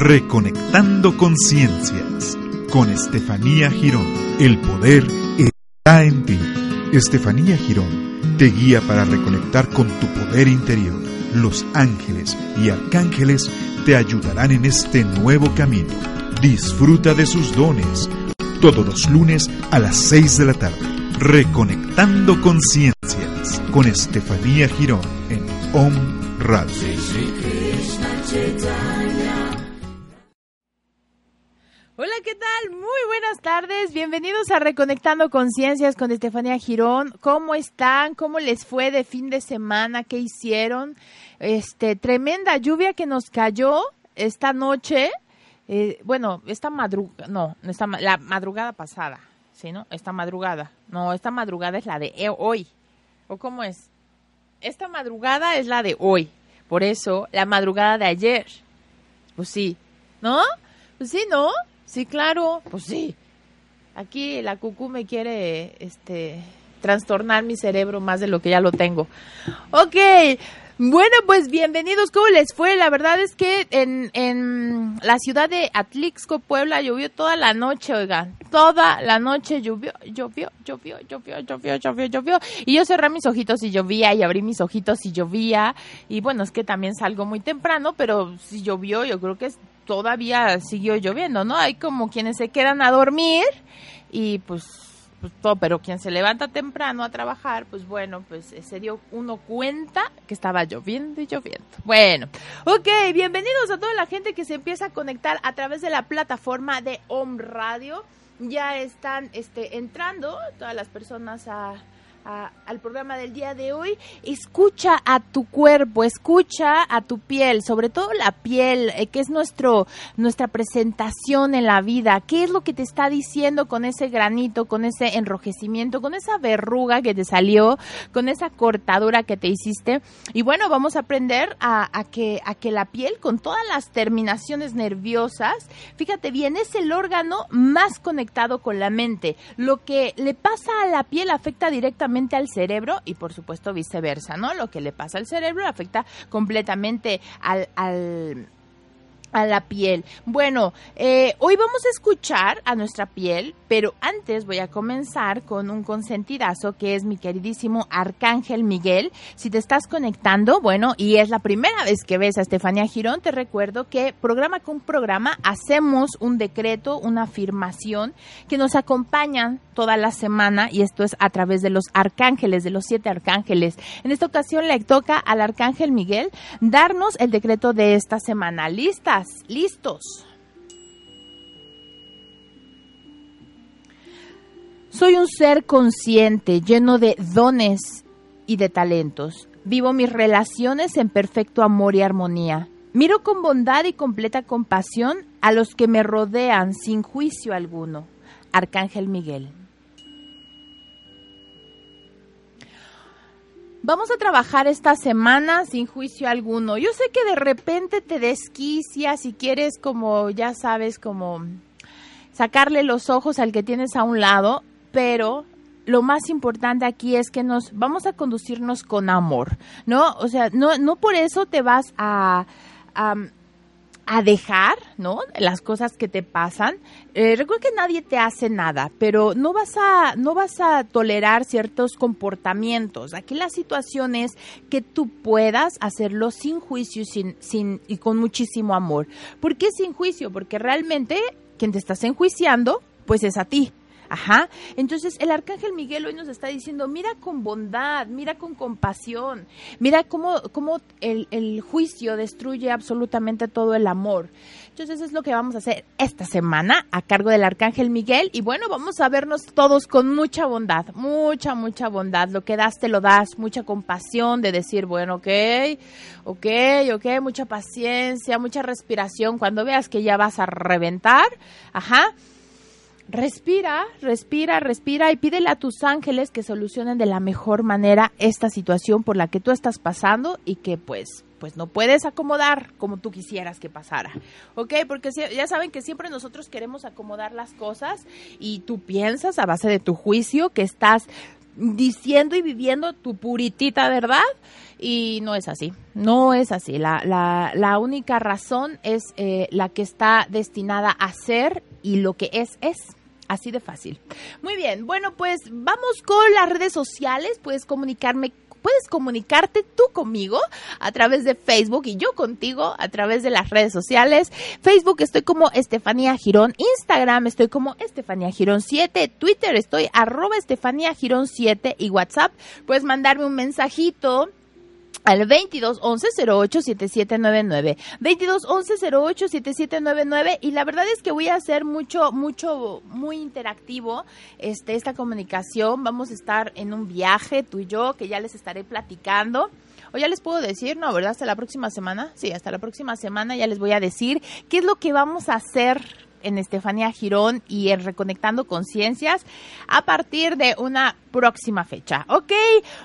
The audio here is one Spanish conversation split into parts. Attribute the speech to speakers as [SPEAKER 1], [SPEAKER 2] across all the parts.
[SPEAKER 1] Reconectando Conciencias con Estefanía Girón. El poder está en ti. Estefanía Girón te guía para reconectar con tu poder interior. Los ángeles y arcángeles te ayudarán en este nuevo camino. Disfruta de sus dones todos los lunes a las 6 de la tarde. Reconectando Conciencias con Estefanía Girón en Om Radio.
[SPEAKER 2] Buenas tardes. Bienvenidos a Reconectando Conciencias con Estefanía Girón. ¿Cómo están? ¿Cómo les fue de fin de semana? ¿Qué hicieron? Este, tremenda lluvia que nos cayó esta noche. Eh, bueno, esta madrugada, no, esta, la madrugada pasada, ¿sí, no? Esta madrugada. No, esta madrugada es la de e, hoy. ¿O cómo es? Esta madrugada es la de hoy. Por eso, la madrugada de ayer. Pues sí, ¿no? Pues sí, ¿no? Sí, claro, pues sí. Aquí la cucú me quiere este trastornar mi cerebro más de lo que ya lo tengo. Ok, bueno, pues bienvenidos. ¿Cómo les fue? La verdad es que en, en la ciudad de Atlixco, Puebla, llovió toda la noche, oigan. Toda la noche llovió, llovió, llovió, llovió, llovió, llovió, llovió. Y yo cerré mis ojitos y llovía y abrí mis ojitos y llovía. Y bueno, es que también salgo muy temprano, pero si llovió, yo creo que todavía siguió lloviendo, ¿no? Hay como quienes se quedan a dormir y pues pues todo, pero quien se levanta temprano a trabajar, pues bueno, pues se dio uno cuenta que estaba lloviendo y lloviendo. Bueno, ok, bienvenidos a toda la gente que se empieza a conectar a través de la plataforma de Home Radio. Ya están este, entrando todas las personas a al programa del día de hoy, escucha a tu cuerpo, escucha a tu piel, sobre todo la piel, eh, que es nuestro, nuestra presentación en la vida, qué es lo que te está diciendo con ese granito, con ese enrojecimiento, con esa verruga que te salió, con esa cortadura que te hiciste. Y bueno, vamos a aprender a, a que, a que la piel, con todas las terminaciones nerviosas, fíjate bien, es el órgano más conectado con la mente. Lo que le pasa a la piel afecta directamente al cerebro y por supuesto viceversa, ¿no? Lo que le pasa al cerebro afecta completamente al, al a la piel. Bueno, eh, hoy vamos a escuchar a nuestra piel, pero antes voy a comenzar con un consentidazo que es mi queridísimo Arcángel Miguel. Si te estás conectando, bueno, y es la primera vez que ves a Estefanía Girón, te recuerdo que programa con programa hacemos un decreto, una afirmación que nos acompañan toda la semana y esto es a través de los arcángeles, de los siete arcángeles. En esta ocasión le toca al Arcángel Miguel darnos el decreto de esta semana. ¿Lista? Listos. Soy un ser consciente, lleno de dones y de talentos. Vivo mis relaciones en perfecto amor y armonía. Miro con bondad y completa compasión a los que me rodean sin juicio alguno. Arcángel Miguel. Vamos a trabajar esta semana sin juicio alguno. Yo sé que de repente te desquicias y quieres como, ya sabes, como sacarle los ojos al que tienes a un lado, pero lo más importante aquí es que nos vamos a conducirnos con amor, ¿no? O sea, no, no por eso te vas a, a a dejar, ¿no? Las cosas que te pasan. Eh, recuerda que nadie te hace nada, pero no vas a no vas a tolerar ciertos comportamientos. Aquí la situación es que tú puedas hacerlo sin juicio, sin sin y con muchísimo amor. ¿Por qué sin juicio? Porque realmente quien te estás enjuiciando, pues es a ti. Ajá. Entonces el arcángel Miguel hoy nos está diciendo, mira con bondad, mira con compasión, mira cómo, cómo el, el juicio destruye absolutamente todo el amor. Entonces es lo que vamos a hacer esta semana a cargo del arcángel Miguel y bueno, vamos a vernos todos con mucha bondad, mucha, mucha bondad. Lo que das te lo das, mucha compasión de decir, bueno, ok, ok, ok, mucha paciencia, mucha respiración. Cuando veas que ya vas a reventar, ajá Respira, respira, respira y pídele a tus ángeles que solucionen de la mejor manera esta situación por la que tú estás pasando y que pues pues no puedes acomodar como tú quisieras que pasara. ¿Ok? Porque ya saben que siempre nosotros queremos acomodar las cosas y tú piensas a base de tu juicio que estás diciendo y viviendo tu puritita verdad y no es así, no es así. La, la, la única razón es eh, la que está destinada a ser y lo que es es. Así de fácil. Muy bien, bueno, pues vamos con las redes sociales. Puedes comunicarme puedes comunicarte tú conmigo a través de Facebook y yo contigo a través de las redes sociales. Facebook estoy como Estefanía Girón, Instagram estoy como Estefanía Girón 7, Twitter estoy arroba Estefanía Girón 7 y WhatsApp puedes mandarme un mensajito al 22 11 08 7799 22 11 08 7799 y la verdad es que voy a hacer mucho mucho muy interactivo este esta comunicación. Vamos a estar en un viaje tú y yo que ya les estaré platicando. O ya les puedo decir, no, ¿verdad? Hasta la próxima semana. Sí, hasta la próxima semana ya les voy a decir qué es lo que vamos a hacer en Estefanía Girón y en Reconectando Conciencias a partir de una próxima fecha. ¿Ok?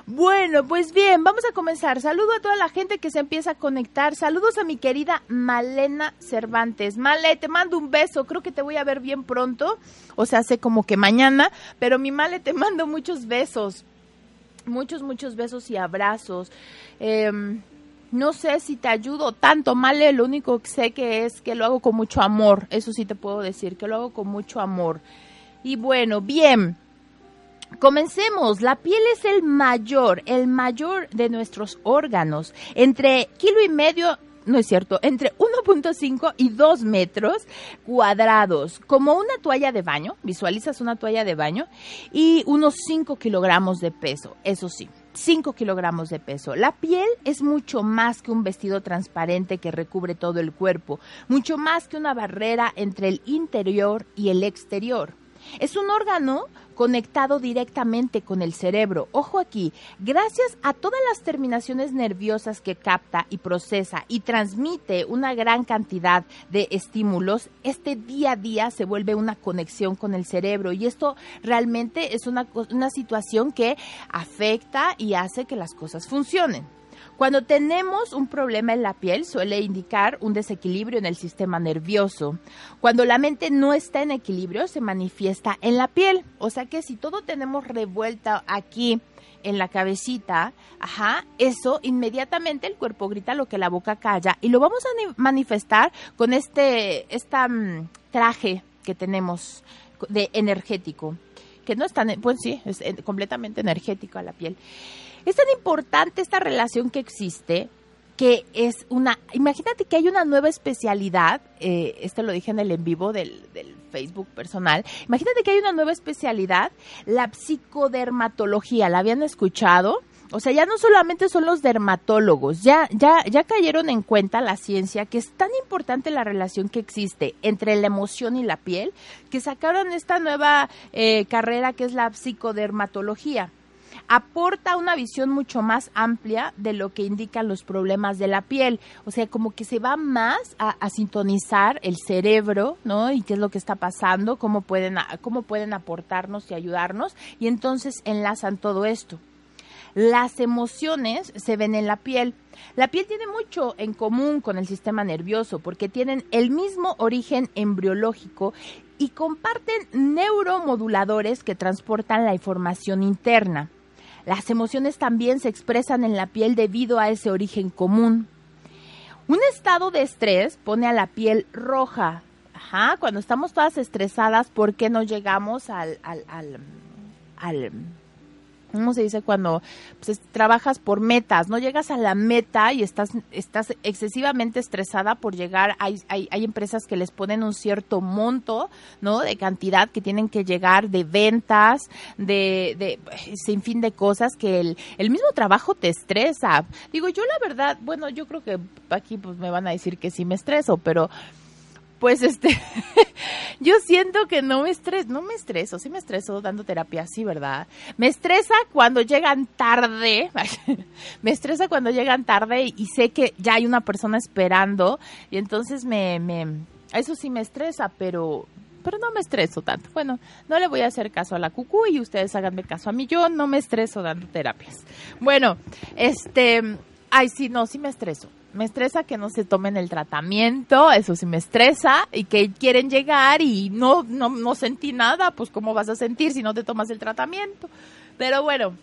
[SPEAKER 2] Bueno, pues bien, vamos a comenzar. Saludo a toda la gente que se empieza a conectar. Saludos a mi querida Malena Cervantes. Male, te mando un beso. Creo que te voy a ver bien pronto. O sea, hace como que mañana. Pero mi Male, te mando muchos besos. Muchos, muchos besos y abrazos. Eh, no sé si te ayudo tanto, Male, lo único que sé que es que lo hago con mucho amor, eso sí te puedo decir, que lo hago con mucho amor. Y bueno, bien, Comencemos. La piel es el mayor, el mayor de nuestros órganos. Entre kilo y medio, no es cierto, entre 1.5 y 2 metros cuadrados. Como una toalla de baño, visualizas una toalla de baño, y unos 5 kilogramos de peso, eso sí. 5 kilogramos de peso. La piel es mucho más que un vestido transparente que recubre todo el cuerpo, mucho más que una barrera entre el interior y el exterior. Es un órgano conectado directamente con el cerebro. Ojo aquí, gracias a todas las terminaciones nerviosas que capta y procesa y transmite una gran cantidad de estímulos, este día a día se vuelve una conexión con el cerebro y esto realmente es una, una situación que afecta y hace que las cosas funcionen. Cuando tenemos un problema en la piel suele indicar un desequilibrio en el sistema nervioso. Cuando la mente no está en equilibrio se manifiesta en la piel. O sea que si todo tenemos revuelta aquí en la cabecita, ajá, eso inmediatamente el cuerpo grita lo que la boca calla y lo vamos a manifestar con este esta, mm, traje que tenemos de energético, que no es tan, pues sí, es eh, completamente energético a la piel. Es tan importante esta relación que existe que es una, imagínate que hay una nueva especialidad, eh, esto lo dije en el en vivo del, del, Facebook personal, imagínate que hay una nueva especialidad, la psicodermatología, ¿la habían escuchado? O sea, ya no solamente son los dermatólogos, ya, ya, ya cayeron en cuenta la ciencia que es tan importante la relación que existe entre la emoción y la piel, que sacaron esta nueva eh, carrera que es la psicodermatología aporta una visión mucho más amplia de lo que indican los problemas de la piel. O sea, como que se va más a, sintonizar el cerebro, ¿no? Y qué es lo que está pasando, cómo pueden, cómo pueden aportarnos y ayudarnos. Y entonces enlazan todo esto. Las emociones se ven en la piel. La piel tiene mucho en común con el sistema nervioso porque tienen el mismo origen embriológico y comparten neuromoduladores que transportan la información interna. Las emociones también se expresan en la piel debido a ese origen común. Un estado de estrés pone a la piel roja. Ajá, cuando estamos todas estresadas, ¿por qué no llegamos al, al, al, al ¿cómo se dice? Cuando pues, trabajas por metas, no llegas a la meta y estás, estás excesivamente estresada por llegar, hay, hay, hay, empresas que les ponen un cierto monto, ¿no? De cantidad que tienen que llegar, de ventas, de, de sin fin de cosas que el, el mismo trabajo te estresa. Digo, yo la verdad, bueno, yo creo que aquí pues me van a decir que sí me estreso, pero pues este, yo siento que no me estreso, no me estreso, sí me estreso dando terapia, sí, ¿verdad? Me estresa cuando llegan tarde, me estresa cuando llegan tarde y, sé que ya hay una persona esperando y entonces me, me, eso sí me estresa, pero, pero no me estreso tanto. Bueno, no le voy a hacer caso a la cucú y ustedes háganme caso a mí, yo no me estreso dando terapias. Bueno, este, ay, sí, no, sí me estreso me estresa que no se tomen el tratamiento, eso sí me estresa, y que quieren llegar y no, no, no sentí nada, pues cómo vas a sentir si no te tomas el tratamiento. Pero bueno,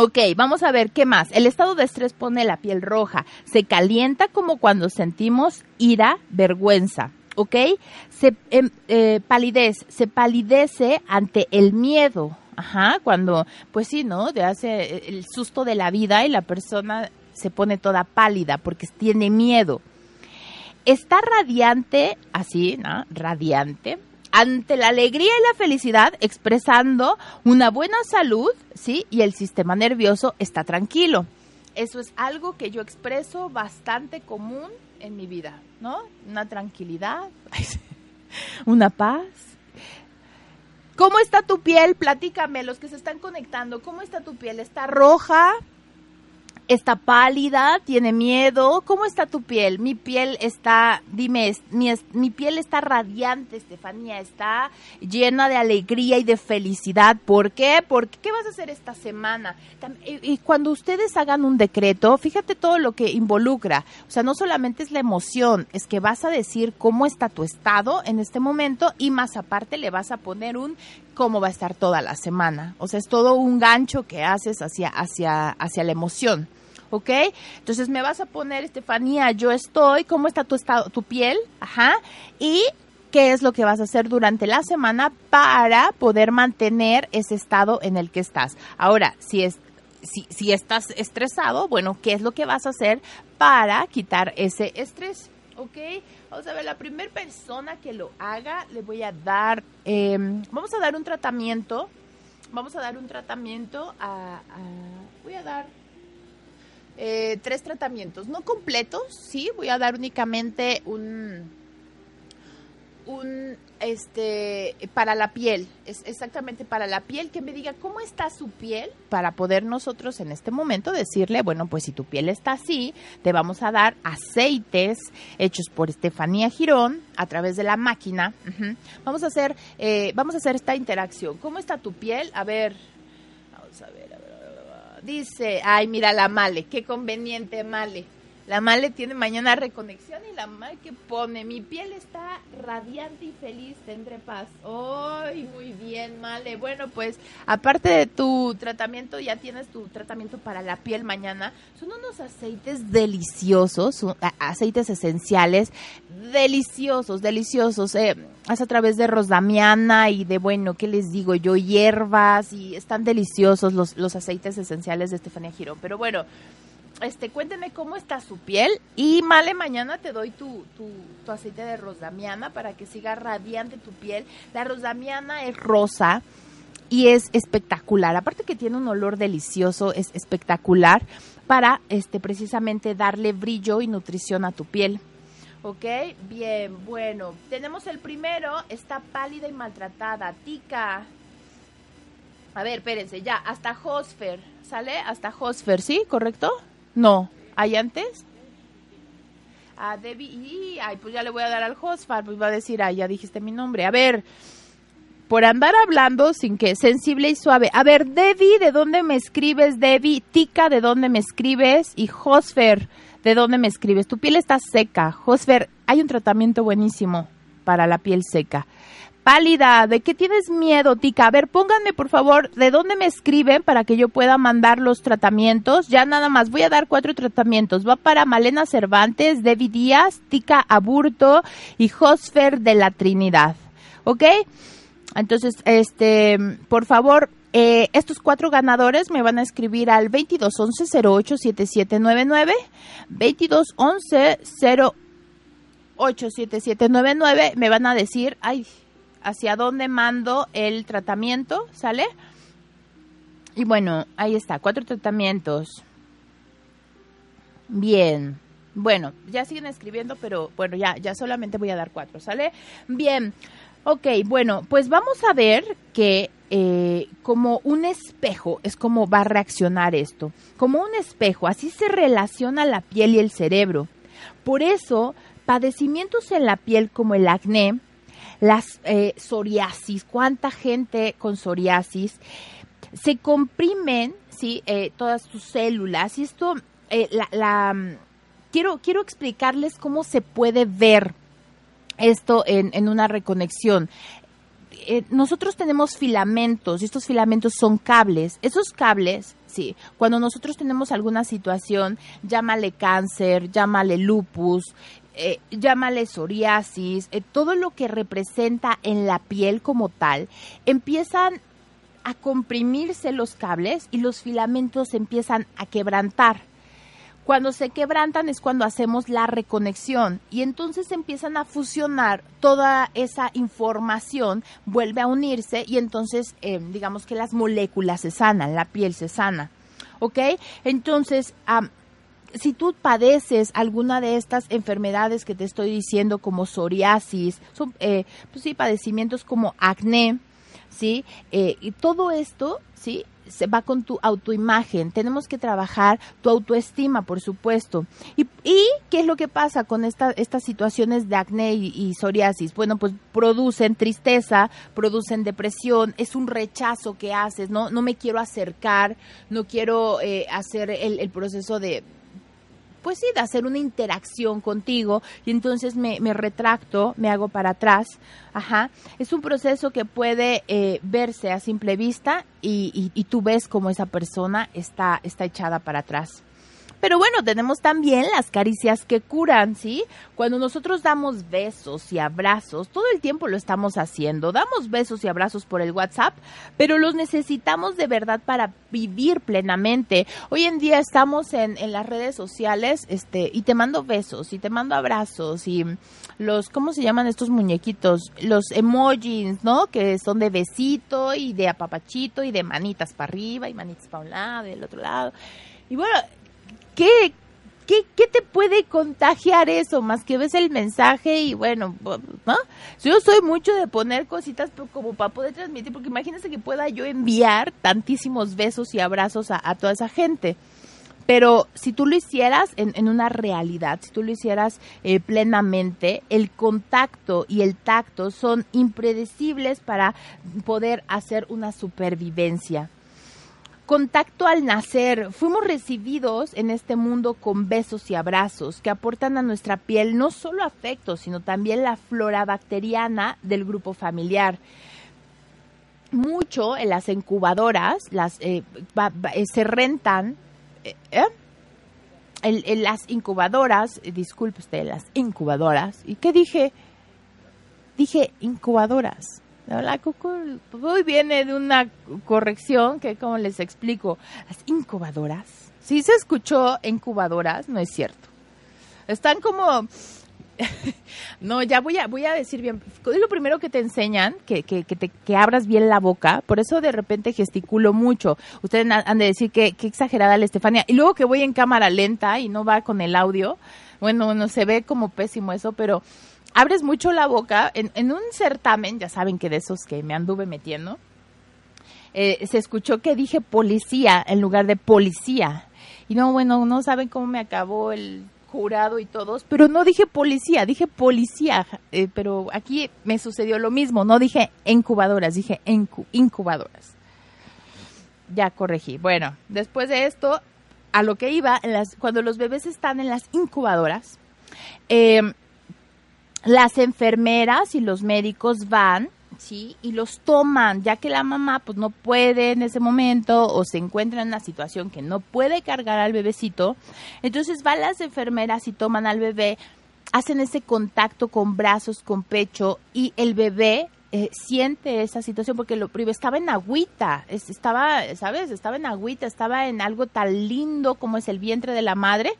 [SPEAKER 2] Ok, vamos a ver qué más. El estado de estrés pone la piel roja. Se calienta como cuando sentimos ira, vergüenza. ¿Ok? Se em, eh, palidez, se palidece ante el miedo. Ajá, cuando, pues sí, ¿no? De hace el susto de la vida y la persona se pone toda pálida porque tiene miedo. Está radiante, así, ¿no? Radiante ante la alegría y la felicidad, expresando una buena salud, ¿sí? Y el sistema nervioso está tranquilo. Eso es algo que yo expreso bastante común en mi vida, ¿no? Una tranquilidad, una paz. ¿Cómo está tu piel? Platícame, los que se están conectando, ¿cómo está tu piel? ¿Está roja? Está pálida, tiene miedo. ¿Cómo está tu piel? Mi piel está, dime, mi, mi, piel está radiante, Estefanía, está llena de alegría y de felicidad. ¿Por qué? Porque ¿qué vas a hacer esta semana? Y, cuando ustedes hagan un decreto, fíjate todo lo que involucra. O sea, no solamente es la emoción, es que vas a decir cómo está tu estado en este momento y más aparte le vas a poner un cómo va a estar toda la semana. O sea, es todo un gancho que haces hacia, hacia, hacia la emoción. ¿Ok? Entonces me vas a poner, Estefanía, yo estoy, ¿cómo está tu estado, tu piel? Ajá. Y qué es lo que vas a hacer durante la semana para poder mantener ese estado en el que estás. Ahora, si es si, si estás estresado, bueno, ¿qué es lo que vas a hacer para quitar ese estrés? ¿Ok? Vamos a ver, la primera persona que lo haga, le voy a dar, em, vamos a dar un tratamiento, vamos a dar un tratamiento a voy a dar eh, tres tratamientos, no completos, sí, voy a dar únicamente un, un, este, para la piel, es exactamente para la piel, que me diga cómo está su piel, para poder nosotros en este momento decirle, bueno, pues si tu piel está así, te vamos a dar aceites hechos por Estefanía Girón a través de la máquina. Vamos a hacer, eh, vamos a hacer esta interacción. ¿Cómo está tu piel? A ver, vamos a ver. Dice, ay, mira la Male, qué conveniente Male. La Male tiene mañana reconexión y la Male que pone, mi piel está radiante y feliz, tendré paz. ¡Ay, muy bien, Male! Bueno, pues aparte de tu tratamiento, ya tienes tu tratamiento para la piel mañana. Son unos aceites deliciosos, aceites esenciales, deliciosos, deliciosos. Eh, es a través de rosdamiana y de, bueno, ¿qué les digo yo? Hierbas y están deliciosos los, los aceites esenciales de Estefanía Girón. Pero bueno, este, cuénteme cómo está su piel y Male, mañana te doy tu, tu, aceite de rosdamiana para que siga radiante tu piel. La rosdamiana es rosa y es espectacular. Aparte que tiene un olor delicioso, es espectacular para este precisamente darle brillo y nutrición a tu piel. ¿Ok? Bien, bueno. Tenemos el primero, está pálida y maltratada. Tica. A ver, espérense, ya, hasta Hosfer. ¿Sale? Hasta Hosfer, ¿sí? ¿Correcto? No. ¿Hay antes? A Debbie. ay, pues ya le voy a dar al Hosfer. Pues va a decir, ay, ya dijiste mi nombre. A ver, por andar hablando sin que sensible y suave. A ver, Debbie, ¿de dónde me escribes, Debbie? Tica, ¿de dónde me escribes? Y Hosfer, ¿de dónde me escribes? Tu piel está seca. Hosfer, hay un tratamiento buenísimo para la piel seca. Pálida, ¿de qué tienes miedo, Tica? A ver, pónganme por favor de dónde me escriben para que yo pueda mandar los tratamientos. Ya nada más, voy a dar cuatro tratamientos. Va para Malena Cervantes, Debbie Díaz, Tica Aburto y Josfer de la Trinidad. ¿Ok? Entonces, este, por favor, eh, estos cuatro ganadores me van a escribir al 2211 087799, 2211 087799, me van a decir, ay, hacia dónde mando el tratamiento, ¿sale? Y bueno, ahí está, cuatro tratamientos. Bien. Bueno, ya siguen escribiendo, pero bueno, ya, ya solamente voy a dar cuatro, ¿sale? Bien. Ok, bueno, pues vamos a ver que eh, como un espejo es como va a reaccionar esto. Como un espejo, así se relaciona la piel y el cerebro. Por eso, padecimientos en la piel como el acné, las eh, psoriasis, cuánta gente con psoriasis, se comprimen, ¿sí? Eh, todas sus células y esto, eh, la, mm, quiero, quiero explicarles cómo se puede ver esto en, en una reconexión eh, nosotros tenemos filamentos, y estos filamentos son cables. Esos cables, sí, cuando nosotros tenemos alguna situación, llámale cáncer, llámale lupus, eh, llámale psoriasis, eh, todo lo que representa en la piel como tal, empiezan a comprimirse los cables y los filamentos empiezan a quebrantar. Cuando se quebrantan es cuando hacemos la reconexión y entonces empiezan a fusionar toda esa información, vuelve a unirse y entonces eh, digamos que las moléculas se sanan, la piel se sana. ¿Ok? Entonces, si tú padeces alguna de estas enfermedades que te estoy diciendo, como psoriasis, son, eh, pues sí, padecimientos como acné, ¿sí? Eh, y todo esto, ¿sí? se va con tu autoimagen. Tenemos que trabajar tu autoestima, por supuesto. ¿Y, qué es lo que pasa con esta, estas situaciones de acné y, psoriasis? Bueno, pues producen tristeza, producen depresión, es un rechazo que haces, ¿no? No me quiero acercar, no quiero eh, hacer el proceso de pues sí, de hacer una interacción contigo y entonces me, retracto, me hago para atrás. Ajá. Es un proceso que puede eh, verse a simple vista y, y, tú ves cómo esa persona está, está echada para atrás. Pero bueno, tenemos también las caricias que curan, ¿sí? Cuando nosotros damos besos y abrazos, todo el tiempo lo estamos haciendo. Damos besos y abrazos por el WhatsApp, pero los necesitamos de verdad para vivir plenamente. Hoy en día estamos en, en las redes sociales, este, y te mando besos y te mando abrazos y los, ¿cómo se llaman estos muñequitos? Los emojis, ¿no? Que son de besito y de apapachito y de manitas para arriba y manitas para un lado y del otro lado. Y bueno, ¿qué, qué, te puede contagiar eso? Más que ves el mensaje y bueno, ¿no? Yo soy mucho de poner cositas como para poder transmitir, porque imagínense que pueda yo enviar tantísimos besos y abrazos a, toda esa gente. Pero si tú lo hicieras en, una realidad, si tú lo hicieras eh, plenamente, el contacto y el tacto son impredecibles para poder hacer una supervivencia. Contacto al nacer. Fuimos recibidos en este mundo con besos y abrazos que aportan a nuestra piel no solo afecto, sino también la flora bacteriana del grupo familiar. Mucho en las incubadoras, eh, eh, se rentan. Eh, en, las incubadoras, disculpe usted, las incubadoras. ¿Y qué dije? Dije incubadoras la coco hoy viene de una corrección que, como les explico, las incubadoras. Si se escuchó incubadoras, no es cierto. Están como... no, ya voy a, voy a decir bien. Es lo primero que te enseñan, que, que, que, te, que abras bien la boca. Por eso de repente gesticulo mucho. Ustedes han de decir que, que exagerada la Estefania. Y luego que voy en cámara lenta y no va con el audio. Bueno, no se ve como pésimo eso, pero abres mucho la boca. En, un certamen, ya saben que de esos que me anduve metiendo, eh, se escuchó que dije policía en lugar de policía. Y no, bueno, no saben cómo me acabó el jurado y todos, pero no dije policía, dije policía, eh, pero aquí me sucedió lo mismo, no dije incubadoras, dije incubadoras. Ya corregí. Bueno, después de esto, a lo que iba, las, cuando los bebés están en las incubadoras, eh, las enfermeras y los médicos van, ¿sí? Y los toman, ya que la mamá pues no puede en ese momento o se encuentra en una situación que no puede cargar al bebecito. Entonces van las enfermeras y toman al bebé, hacen ese contacto con brazos, con pecho y el bebé eh, siente esa situación porque lo primero estaba en agüita, estaba, ¿sabes? Estaba en agüita, estaba en algo tan lindo como es el vientre de la madre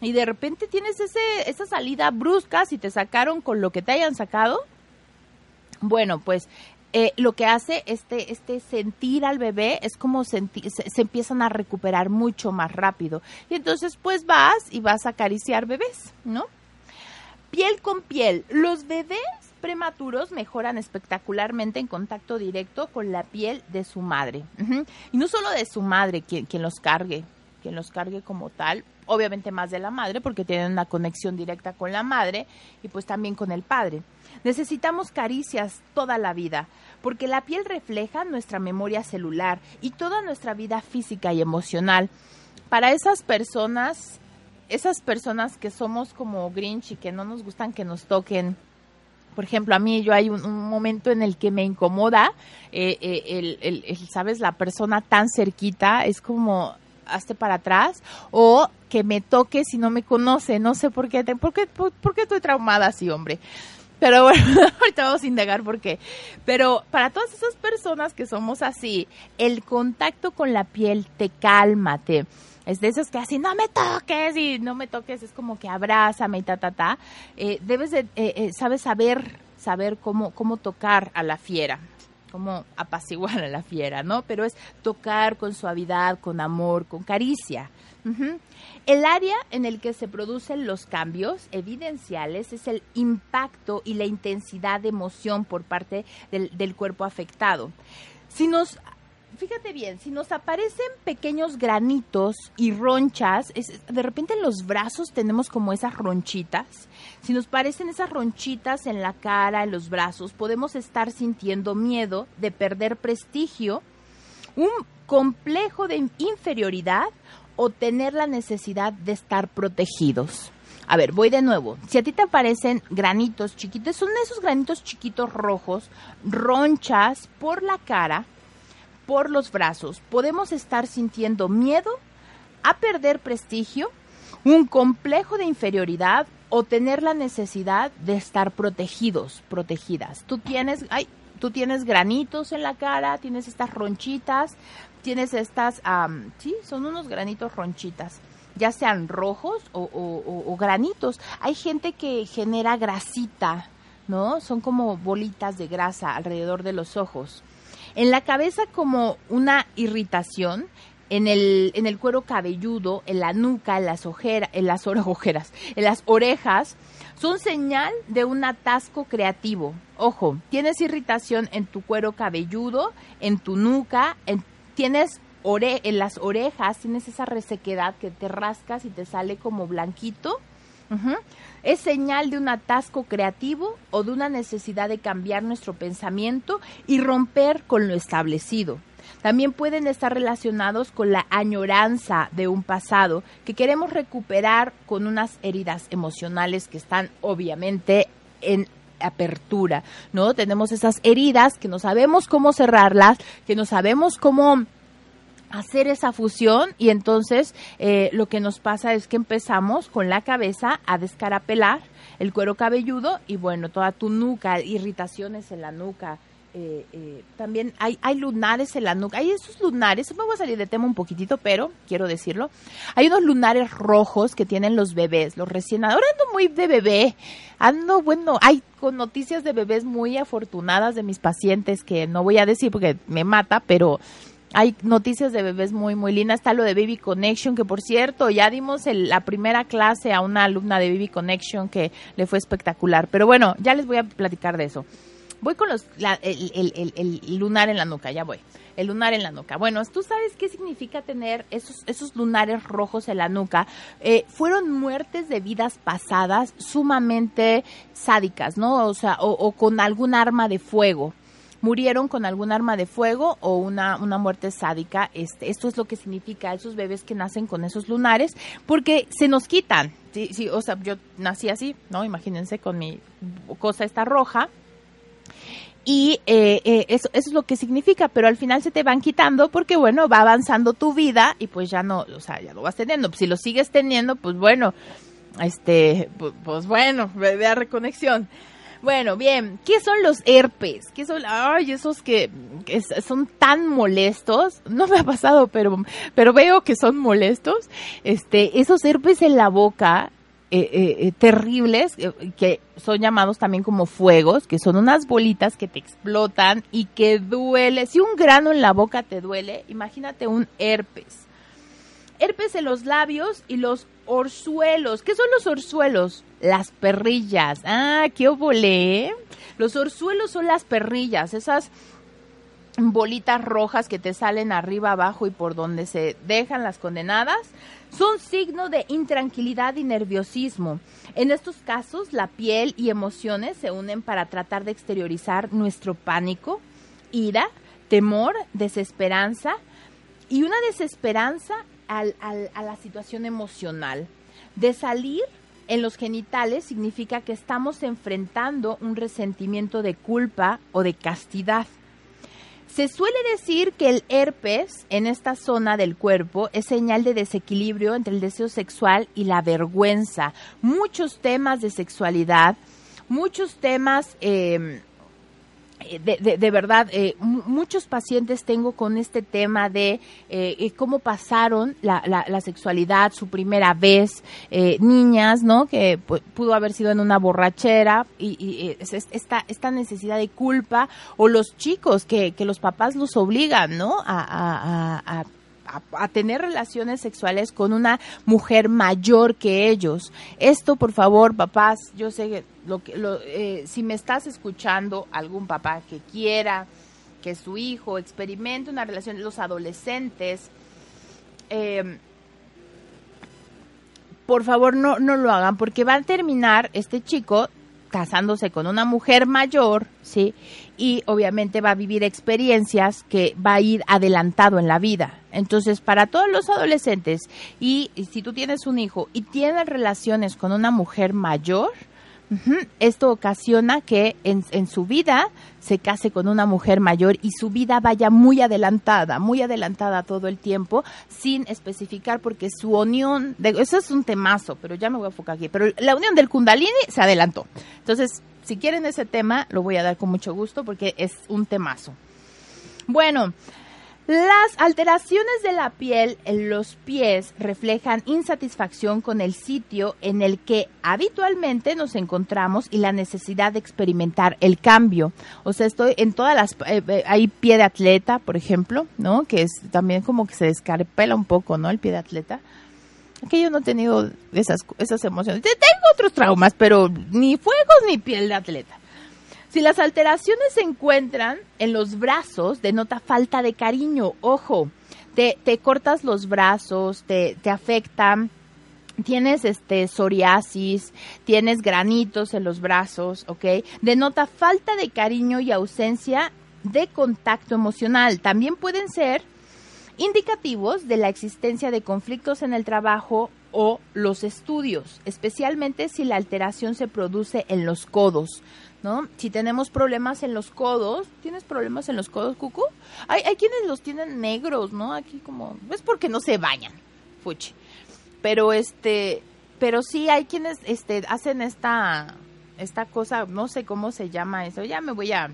[SPEAKER 2] y de repente tienes ese, esa salida brusca, si te sacaron con lo que te hayan sacado, bueno, pues eh, lo que hace este, este sentir al bebé es como sentir, se, se, empiezan a recuperar mucho más rápido. Y entonces pues vas y vas a acariciar bebés, ¿no? Piel con piel. Los bebés prematuros mejoran espectacularmente en contacto directo con la piel de su madre. Y no solo de su madre, quien, quien los cargue, quien los cargue como tal, obviamente más de la madre porque tienen una conexión directa con la madre y pues también con el padre. Necesitamos caricias toda la vida porque la piel refleja nuestra memoria celular y toda nuestra vida física y emocional. Para esas personas, esas personas que somos como Grinch y que no nos gustan que nos toquen, por ejemplo, a mí yo hay un, momento en el que me incomoda, eh, eh, el, ¿sabes? La persona tan cerquita es como, hazte para atrás, o que me toque si no me conoce, no sé por qué, por qué, por qué estoy traumada así, hombre. Pero bueno, ahorita vamos a indagar por qué. Pero para todas esas personas que somos así, el contacto con la piel te calma, te, es de esos que así, no me toques y no me toques, es como que abrázame y ta, ta, ta. Eh, debes de, eh, eh, sabes saber, saber cómo, cómo tocar a la fiera cómo apaciguar a la fiera, ¿no? Pero es tocar con suavidad, con amor, con caricia. El área en el que se producen los cambios evidenciales es el impacto y la intensidad de emoción por parte del, cuerpo afectado. Si nos fíjate bien, si nos aparecen pequeños granitos y ronchas, de repente en los brazos tenemos como esas ronchitas. Si nos parecen esas ronchitas en la cara, en los brazos, podemos estar sintiendo miedo de perder prestigio, un complejo de inferioridad o tener la necesidad de estar protegidos. A ver, voy de nuevo. Si a ti te aparecen granitos chiquitos, son esos granitos chiquitos rojos, ronchas por la cara, por los brazos, podemos estar sintiendo miedo a perder prestigio, un complejo de inferioridad o tener la necesidad de estar protegidos, protegidas. Tú tienes, ay, tú tienes granitos en la cara, tienes estas ronchitas, tienes estas, sí, son unos granitos ronchitas, ya sean rojos o, granitos. Hay gente que genera grasita, ¿no? Son como bolitas de grasa alrededor de los ojos. En la cabeza como una irritación, en el, en el cuero cabelludo, en la nuca, en las ojeras, en las ojeras, en las orejas, son señal de un atasco creativo. Ojo, tienes irritación en tu cuero cabelludo, en tu nuca, en tienes ore en las orejas, tienes esa resequedad que te rascas y te sale como blanquito. Es señal de un atasco creativo o de una necesidad de cambiar nuestro pensamiento y romper con lo establecido. También pueden estar relacionados con la añoranza de un pasado que queremos recuperar con unas heridas emocionales que están obviamente en apertura, ¿no? Tenemos esas heridas que no sabemos cómo cerrarlas, que no sabemos cómo hacer esa fusión y entonces eh, lo que nos pasa es que empezamos con la cabeza a descarapelar el cuero cabelludo y bueno, toda tu nuca, irritaciones en la nuca, eh, eh, también hay, hay lunares en la nuca. Hay esos lunares, me voy a salir de tema un poquitito, pero quiero decirlo. Hay unos lunares rojos que tienen los bebés, los recién. Ahora ando muy de bebé. Ando, bueno, hay con noticias de bebés muy afortunadas de mis pacientes que no voy a decir porque me mata, pero hay noticias de bebés muy, muy lindas. Está lo de Baby Connection, que por cierto, ya dimos la primera clase a una alumna de Baby Connection que le fue espectacular. Pero bueno, ya les voy a platicar de eso. Voy con los, el, lunar en la nuca, ya voy. El lunar en la nuca. Bueno, ¿tú sabes qué significa tener esos, esos lunares rojos en la nuca? Eh, fueron muertes de vidas pasadas sumamente sádicas, ¿no? O sea, o, con algún arma de fuego murieron con algún arma de fuego o una, una muerte sádica. Este, esto es lo que significa esos bebés que nacen con esos lunares, porque se nos quitan. Sí, sí, o sea, yo nací así, ¿no? Imagínense con mi cosa esta roja y eh, eh, eso, es lo que significa, pero al final se te van quitando porque, bueno, va avanzando tu vida y pues ya no, o sea, ya lo vas teniendo. Si lo sigues teniendo, pues bueno, este, pues bueno, ve a reconexión. Bueno, bien, ¿qué son los herpes? ¿Qué son, ay, esos que, son tan molestos? No me ha pasado, pero, pero veo que son molestos. Este, esos herpes en la boca, eh, eh, eh, terribles que son llamados también como fuegos, que son unas bolitas que te explotan y que duele. Si un grano en la boca te duele, imagínate un herpes. Herpes en los labios y los orzuelos. ¿Qué son los orzuelos? Las perrillas. Ah, qué obole. Los orzuelos son las perrillas, esas bolitas rojas que te salen arriba, abajo y por donde se dejan las condenadas, son signo de intranquilidad y nerviosismo. En estos casos, la piel y emociones se unen para tratar de exteriorizar nuestro pánico, ira, temor, desesperanza y una desesperanza a la situación emocional de salir en los genitales significa que estamos enfrentando un resentimiento de culpa o de castidad. Se suele decir que el herpes en esta zona del cuerpo es señal de desequilibrio entre el deseo sexual y la vergüenza. Muchos temas de sexualidad, muchos temas eh, eh, de, de, verdad, eh, muchos pacientes tengo con este tema de eh, cómo pasaron la, la, sexualidad, su primera vez, niñas, ¿no? Que pudo haber sido en una borrachera y, y esta, esta necesidad de culpa, o los chicos que, que los papás los obligan, ¿no? a a, tener relaciones sexuales con una mujer mayor que ellos. Esto, por favor, papás, yo sé que, lo lo, eh, si me estás escuchando, algún papá que quiera que su hijo experimente una relación, los adolescentes, eh, por favor no, no lo hagan porque va a terminar este chico casándose con una mujer mayor, ¿sí? Y obviamente va a vivir experiencias que va a ir adelantado en la vida. Entonces, para todos los adolescentes, y, si tú tienes un hijo y tienes relaciones con una mujer mayor, esto ocasiona que en, en, su vida se case con una mujer mayor y su vida vaya muy adelantada, muy adelantada todo el tiempo, sin especificar porque su unión, de, eso es un temazo, pero ya me voy a enfocar aquí, pero la unión del kundalini se adelantó. Entonces, si quieren ese tema, lo voy a dar con mucho gusto porque es un temazo. Bueno, las alteraciones de la piel en los pies reflejan insatisfacción con el sitio en el que habitualmente nos encontramos y la necesidad de experimentar el cambio. O sea, estoy en todas las... Eh, eh, hay pie de atleta, por ejemplo, ¿no? Que es también como que se descarpela un poco, ¿no? El pie de atleta. Que yo no he tenido esas, esas emociones. Tengo otros traumas, pero ni fuegos ni piel de atleta. Si las alteraciones se encuentran en los brazos, denota falta de cariño. Ojo, te, te cortas los brazos, te, te afectan tienes este psoriasis, tienes granitos en los brazos, ¿ok? Denota falta de cariño y ausencia de contacto emocional. También pueden ser indicativos de la existencia de conflictos en el trabajo o los estudios, especialmente si la alteración se produce en los codos. ¿No? Si tenemos problemas en los codos, ¿tienes problemas en los codos, Cucu? Hay, hay quienes los tienen negros, ¿no? Aquí como, es porque no se bañan, fuchi. Pero este, pero sí hay quienes este hacen esta esta cosa, no sé cómo se llama eso. Ya me voy a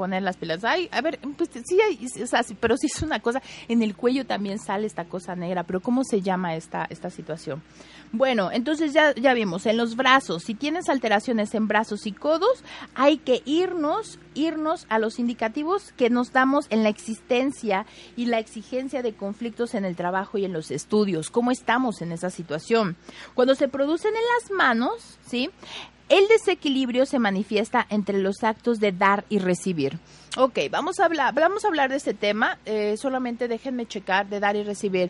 [SPEAKER 2] poner las pilas. Ay, a ver, pues sí o sea, pero sí es una cosa, en el cuello también sale esta cosa negra, pero ¿cómo se llama esta, esta situación? Bueno, entonces ya, ya vimos, en los brazos, si tienes alteraciones en brazos y codos, hay que irnos, irnos a los indicativos que nos damos en la existencia y la exigencia de conflictos en el trabajo y en los estudios. ¿Cómo estamos en esa situación? Cuando se producen en las manos, ¿sí? El desequilibrio se manifiesta entre los actos de dar y recibir. Ok, vamos a hablar, vamos a hablar de este tema. Eh, solamente déjenme checar de dar y recibir.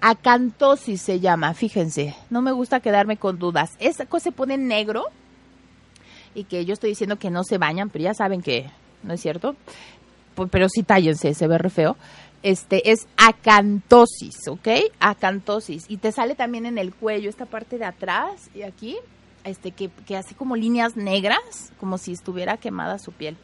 [SPEAKER 2] Acantosis se llama, fíjense. No me gusta quedarme con dudas. Esa cosa se pone negro y que yo estoy diciendo que no se bañan, pero ya saben que no es cierto. Pero sí tállense, se ve re feo. Este es acantosis, ¿ok? Acantosis. Y te sale también en el cuello, esta parte de atrás y aquí este, que, que hace como líneas negras, como si estuviera quemada su piel.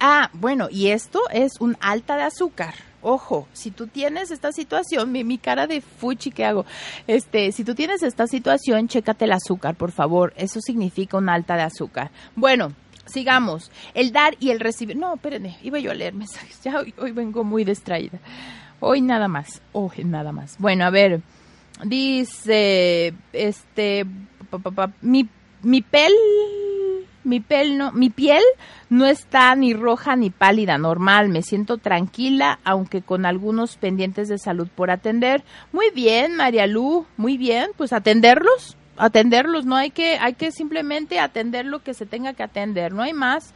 [SPEAKER 2] Ah, bueno, y esto es un alta de azúcar. Ojo, si tú tienes esta situación, mi, mi, cara de fuchi que hago, este, si tú tienes esta situación, chécate el azúcar, por favor. Eso significa un alta de azúcar. Bueno, sigamos. El dar y el recibir. No, espérenme, iba yo a leer mensajes. Ya hoy, hoy vengo muy distraída. Hoy nada más. Hoy nada más. Bueno, a ver. Dice, este, mi, mi piel, mi no, mi piel no está ni roja ni pálida, normal, me siento tranquila, aunque con algunos pendientes de salud por atender. Muy bien, María Lu, muy bien, pues atenderlos, atenderlos, no hay que, hay que simplemente atender lo que se tenga que atender, no hay más.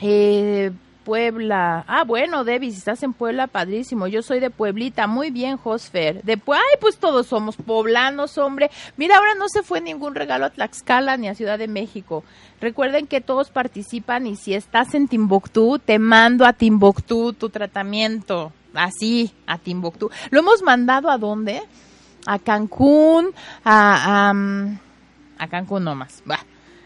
[SPEAKER 2] eh, Puebla. Ah, bueno, Debbie, si estás en Puebla, padrísimo. Yo soy de Pueblita. Muy bien, Josfer. De Ay, pues todos somos poblanos, hombre. Mira, ahora no se fue ningún regalo a Tlaxcala ni a Ciudad de México. Recuerden que todos participan y si estás en Timbuktu, te mando a Timbuktu tu tratamiento. Así, a Timbuktu. ¿Lo hemos mandado a dónde? a Cancún, a, a, Cancún nomás. Va.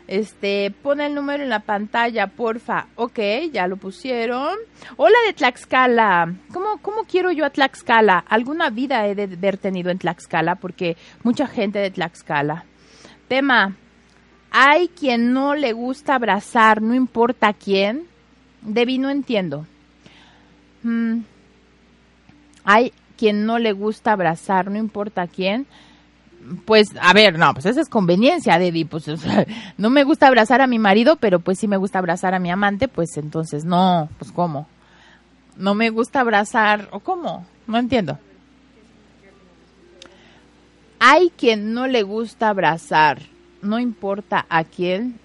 [SPEAKER 2] Este, pone el número en la pantalla, porfa. Ok, ya lo pusieron. Hola de Tlaxcala. ¿Cómo, ¿Cómo quiero yo a Tlaxcala? Alguna vida he de haber tenido en Tlaxcala porque mucha gente de Tlaxcala. Tema. Hay quien no le gusta abrazar, no importa quién. Debbie, no entiendo. Mm. Hay quien no le gusta abrazar, no importa quién pues, a ver, no, pues esa es conveniencia, Debbie. Pues, no me gusta abrazar a mi marido, pero pues sí me gusta abrazar a mi amante, pues entonces no, pues ¿cómo? No me gusta abrazar, ¿o cómo? No entiendo. Hay quien no le gusta abrazar, no importa a quién.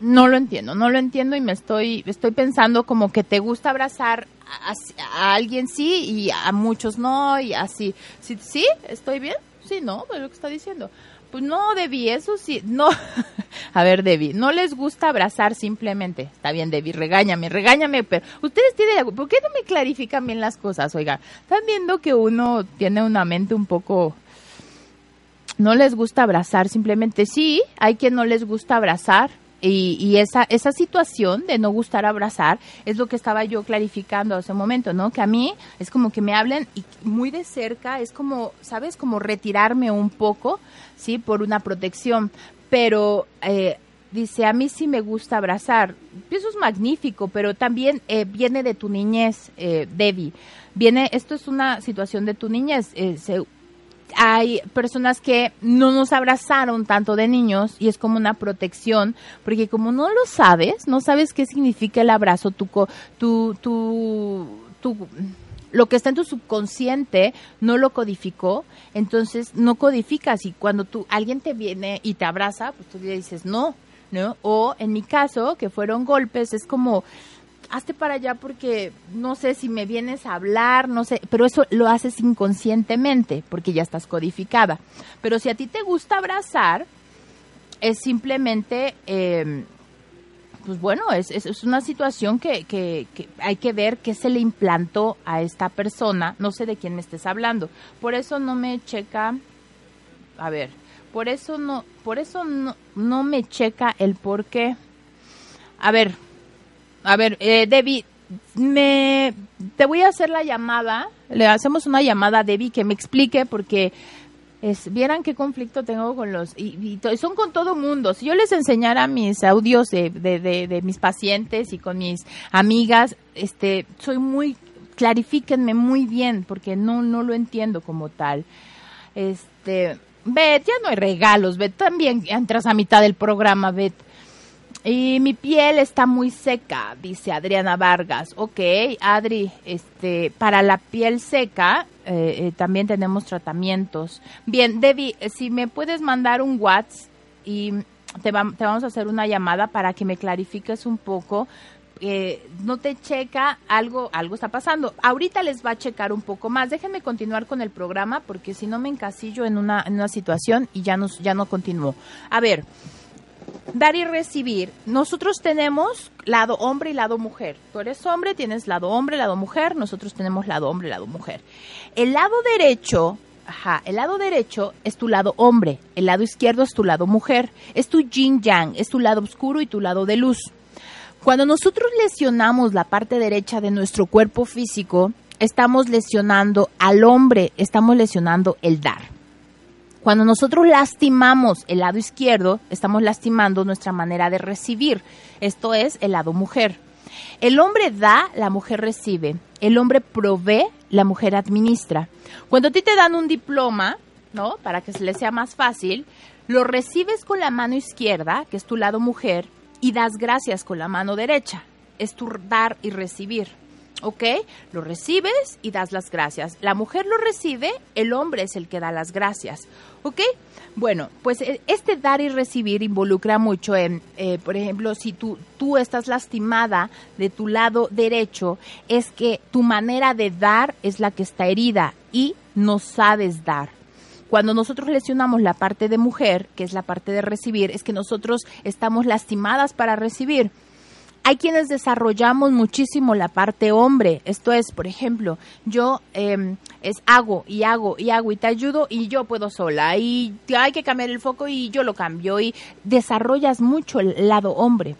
[SPEAKER 2] No lo entiendo, no lo entiendo y me estoy, estoy pensando como que te gusta abrazar a, a alguien sí y a muchos no y así. ¿Sí? ¿Sí? ¿Estoy bien? Sí, no, es lo que está diciendo. Pues no, Debbie, eso sí, no. A ver, Debbie, no les gusta abrazar simplemente. Está bien, Debbie, regáñame, regáñame, pero ustedes tienen, ¿por qué no me clarifican bien las cosas? Oiga, están viendo que uno tiene una mente un poco... No les gusta abrazar simplemente. Sí, hay quien no les gusta abrazar, y, esa, esa situación de no gustar abrazar es lo que estaba yo clarificando hace un momento, ¿no? Que a mí es como que me hablen y muy de cerca, es como, ¿sabes? Como retirarme un poco, ¿sí? Por una protección. Pero eh, dice, a mí sí me gusta abrazar. Eso es magnífico, pero también eh, viene de tu niñez, eh, Debbie. Viene, esto es una situación de tu niñez. Eh, hay personas que no nos abrazaron tanto de niños y es como una protección, porque como no lo sabes, no sabes qué significa el abrazo, tu, tu, tu, tu lo que está en tu subconsciente no lo codificó, entonces no codificas y cuando tú alguien te viene y te abraza, pues tú le dices no, ¿no? O en mi caso, que fueron golpes, es como hazte para allá porque no sé si me vienes a hablar, no sé, pero eso lo haces inconscientemente porque ya estás codificada. Pero si a ti te gusta abrazar, es simplemente, em, pues bueno, es, es, una situación que, que, que, hay que ver qué se le implantó a esta persona, no sé de quién me estés hablando. Por eso no me checa, a ver, por eso no, por eso no, no me checa el por qué. A ver, a ver, eh, Debbie, me, te voy a hacer la llamada. Le hacemos una llamada a Debbie que me explique porque es, vieran qué conflicto tengo con los y, son con todo mundo. Si yo les enseñara mis audios de, de, de, mis pacientes y con mis amigas, este, soy muy clarifíquenme muy bien porque no no lo entiendo como tal. Este, Bet, ya no hay regalos, Bet, también entras a mitad del programa, Bet. Y mi piel está muy seca, dice Adriana Vargas. Ok, Adri, este, para la piel seca eh, eh, también tenemos tratamientos. Bien, Debbie, si me puedes mandar un WhatsApp y te, te vamos a hacer una llamada para que me clarifiques un poco. Eh, no te checa, algo, algo está pasando. Ahorita les va a checar un poco más. Déjenme continuar con el programa porque si no me encasillo en una, en una situación y ya, nos, ya no continúo. A ver, dar y recibir. Nosotros tenemos lado hombre y lado mujer. Tú eres hombre, tienes lado hombre, lado mujer. Nosotros tenemos lado hombre, lado mujer. El lado derecho, ajá, el lado derecho es tu lado hombre. El lado izquierdo es tu lado mujer. Es tu yin yang, es tu lado oscuro y tu lado de luz. Cuando nosotros lesionamos la parte derecha de nuestro cuerpo físico, estamos lesionando al hombre, estamos lesionando el dar. Cuando nosotros lastimamos el lado izquierdo, estamos lastimando nuestra manera de recibir. Esto es el lado mujer. El hombre da, la mujer recibe. El hombre provee, la mujer administra. Cuando a ti te dan un diploma, ¿no? Para que se le sea más fácil, lo recibes con la mano izquierda, que es tu lado mujer, y das gracias con la mano derecha. Es tu dar y recibir. ¿Ok? Lo recibes y das las gracias. La mujer lo recibe, el hombre es el que da las gracias, ¿ok? Bueno, pues eh, este dar y recibir involucra mucho en, eh, por ejemplo, si tú, tú estás lastimada de tu lado derecho, es que tu manera de dar es la que está herida y no sabes dar. Cuando nosotros lesionamos la parte de mujer, que es la parte de recibir, es que nosotros estamos lastimadas para recibir Hay quienes desarrollamos muchísimo la parte hombre. Esto es, por ejemplo, yo em, es hago y hago y hago y te ayudo y yo puedo sola y hay que cambiar el foco y yo lo cambio y desarrollas mucho el lado hombre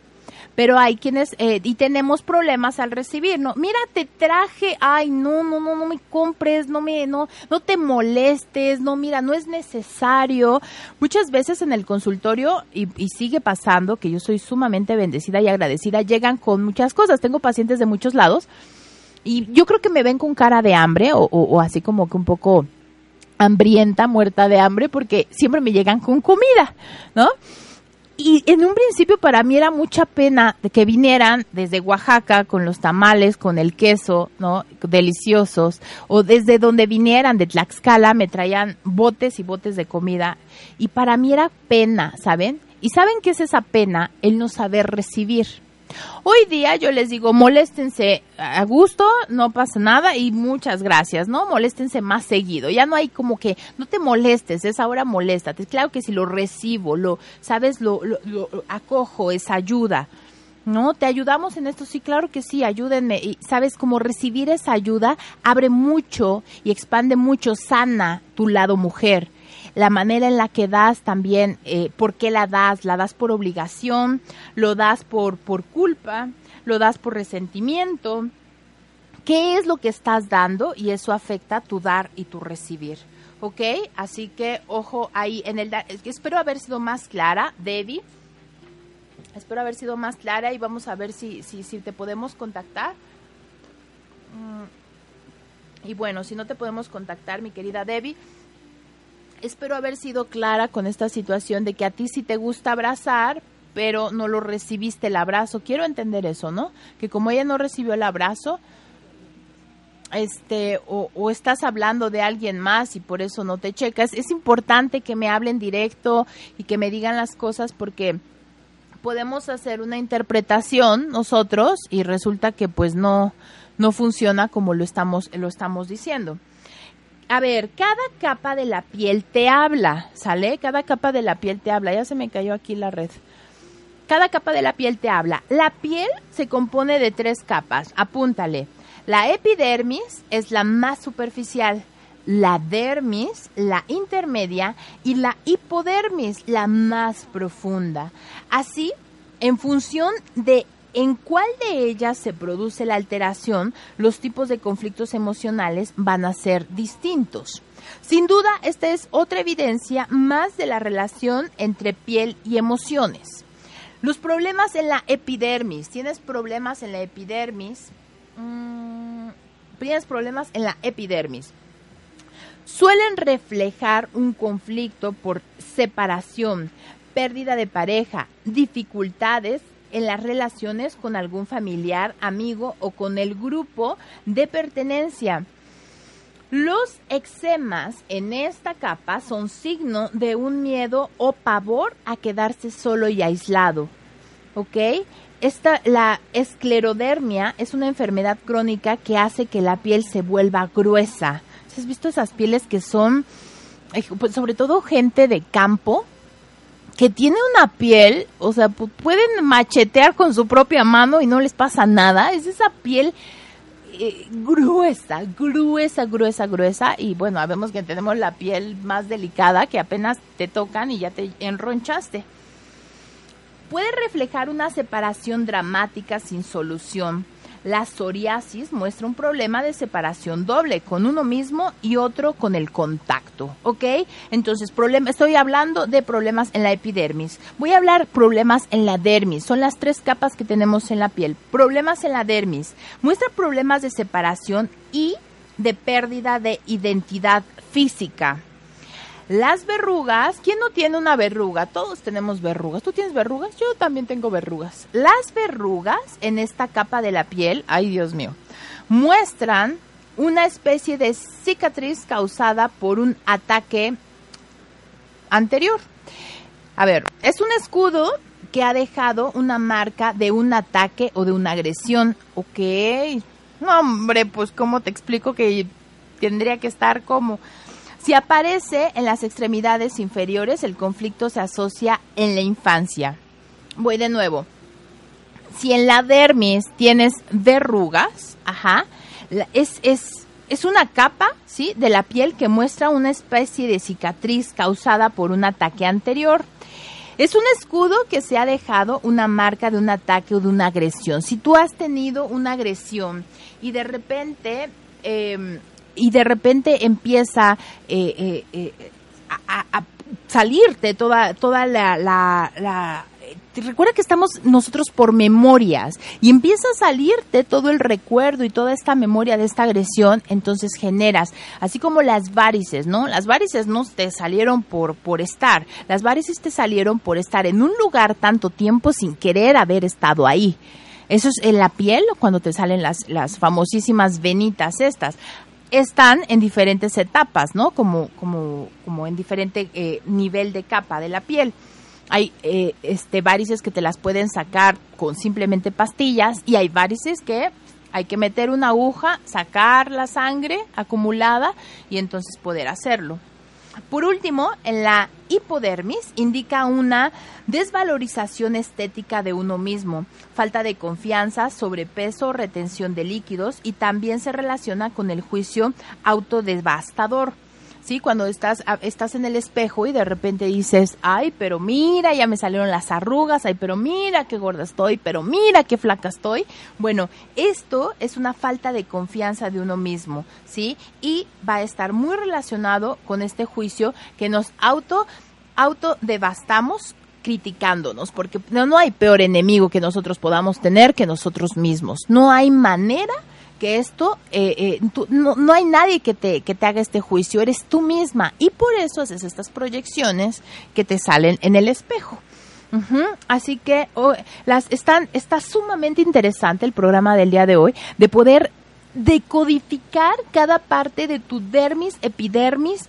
[SPEAKER 2] pero hay quienes eh, y tenemos problemas al recibir, no, mira, te traje, ay, no, no, no, no me compres, no me, no, no te molestes, no, mira, no es necesario. Muchas veces en el consultorio y, sigue pasando que yo soy sumamente bendecida y agradecida, llegan con muchas cosas. Tengo pacientes de muchos lados y yo creo que me ven con cara de hambre o, o así como que un poco hambrienta, muerta de hambre, porque siempre me llegan con comida, ¿no? Y en un principio para mí era mucha pena de que vinieran desde Oaxaca con los tamales, con el queso, ¿no? Deliciosos. O desde donde vinieran, de Tlaxcala, me traían botes y botes de comida. Y para mí era pena, ¿saben? ¿Y saben qué es esa pena? El no saber recibir. Hoy día yo les digo, moléstense a gusto, no pasa nada y muchas gracias, ¿no? Moléstense más seguido. Ya no hay como que, no te molestes, es ahora moléstate. Claro que si lo recibo, lo, sabes, lo, lo, acojo, es ayuda. ¿no? ¿Te ayudamos en esto? Sí, claro que sí, ayúdenme. Y sabes, como recibir esa ayuda abre mucho y expande mucho, sana tu lado mujer la manera en la que das también, eh, por qué la das, la das por obligación, lo das por, por culpa, lo das por resentimiento. ¿Qué es lo que estás dando? Y eso afecta tu dar y tu recibir. ¿Ok? Así que, ojo ahí en el dar. Espero haber sido más clara, Debbie. Espero haber sido más clara y vamos a ver si, si, si te podemos contactar. Mm. Y bueno, si no te podemos contactar, mi querida Debbie, espero haber sido clara con esta situación de que a ti sí te gusta abrazar, pero no lo recibiste el abrazo. Quiero entender eso, ¿no? Que como ella no recibió el abrazo, este, o, o, estás hablando de alguien más y por eso no te checas. Es importante que me hablen directo y que me digan las cosas porque podemos hacer una interpretación nosotros y resulta que pues no, no funciona como lo estamos, lo estamos diciendo a ver, cada capa de la piel te habla, ¿sale? Cada capa de la piel te habla. Ya se me cayó aquí la red. Cada capa de la piel te habla. La piel se compone de tres capas. Apúntale. La epidermis es la más superficial. La dermis, la intermedia y la hipodermis, la más profunda. Así, en función de en cuál de ellas se produce la alteración, los tipos de conflictos emocionales van a ser distintos. Sin duda, esta es otra evidencia más de la relación entre piel y emociones. Los problemas en la epidermis. ¿Tienes problemas en la epidermis? Mm, tienes problemas en la epidermis. Suelen reflejar un conflicto por separación, pérdida de pareja, dificultades en las relaciones con algún familiar, amigo o con el grupo de pertenencia. Los eczemas en esta capa son signo de un miedo o pavor a quedarse solo y aislado. ¿Ok? Esta, la esclerodermia es una enfermedad crónica que hace que la piel se vuelva gruesa. ¿Has visto esas pieles que son, eh, pues, sobre todo gente de campo, que tiene una piel, o sea, pueden machetear con su propia mano y no les pasa nada. Es esa piel eh, gruesa, gruesa, gruesa, gruesa. Y bueno, vemos que tenemos la piel más delicada que apenas te tocan y ya te enronchaste. Puede reflejar una separación dramática sin solución la psoriasis muestra un problema de separación doble con uno mismo y otro con el contacto, ¿ok? Entonces, problema, estoy hablando de problemas en la epidermis. Voy a hablar problemas en la dermis. Son las tres capas que tenemos en la piel. Problemas en la dermis. Muestra problemas de separación y de pérdida de identidad física. Las verrugas, ¿quién no tiene una verruga? Todos tenemos verrugas. ¿Tú tienes verrugas? Yo también tengo verrugas. Las verrugas en esta capa de la piel, ay Dios mío, muestran una especie de cicatriz causada por un ataque anterior. A ver, es un escudo que ha dejado una marca de un ataque o de una agresión. Ok. No, hombre, pues ¿cómo te explico que tendría que estar como... Si aparece en las extremidades inferiores, el conflicto se asocia en la infancia. Voy de nuevo. Si en la dermis tienes verrugas, ajá, es, es, es una capa, ¿sí? De la piel que muestra una especie de cicatriz causada por un ataque anterior. Es un escudo que se ha dejado una marca de un ataque o de una agresión. Si tú has tenido una agresión y de repente em, y de repente empieza eh, eh, eh, a, salirte toda toda la, la recuerda que estamos nosotros por memorias y empieza a salirte todo el recuerdo y toda esta memoria de esta agresión, entonces generas, así como las varices, ¿no? Las varices no te salieron por, por estar, las varices te salieron por estar en un lugar tanto tiempo sin querer haber estado ahí. Eso es en la piel cuando te salen las, las famosísimas venitas estas están en diferentes etapas, ¿no? Como, como, como en diferente eh, nivel de capa de la piel. Hay eh, este, varices que te las pueden sacar con simplemente pastillas y hay varices que hay que meter una aguja, sacar la sangre acumulada y entonces poder hacerlo. Por último, la hipodermis indica una desvalorización estética de uno mismo, falta de confianza, sobrepeso, retención de líquidos y también se relaciona con el juicio autodevastador. ¿Sí? Cuando estás, estás en el espejo y de repente dices, ay, pero mira, ya me salieron las arrugas, ay, pero mira qué gorda estoy, pero mira qué flaca estoy. Bueno, esto es una falta de confianza de uno mismo, ¿sí? Y va a estar muy relacionado con este juicio que nos auto, auto devastamos criticándonos, porque no, no hay peor enemigo que nosotros podamos tener que nosotros mismos. No hay manera que esto, eh, eh, no, no, hay nadie que te, que te haga este juicio, eres tú misma. Y por eso haces estas proyecciones que te salen en el espejo. Así que oh, las están, está sumamente interesante el programa del día de hoy de poder decodificar cada parte de tu dermis, epidermis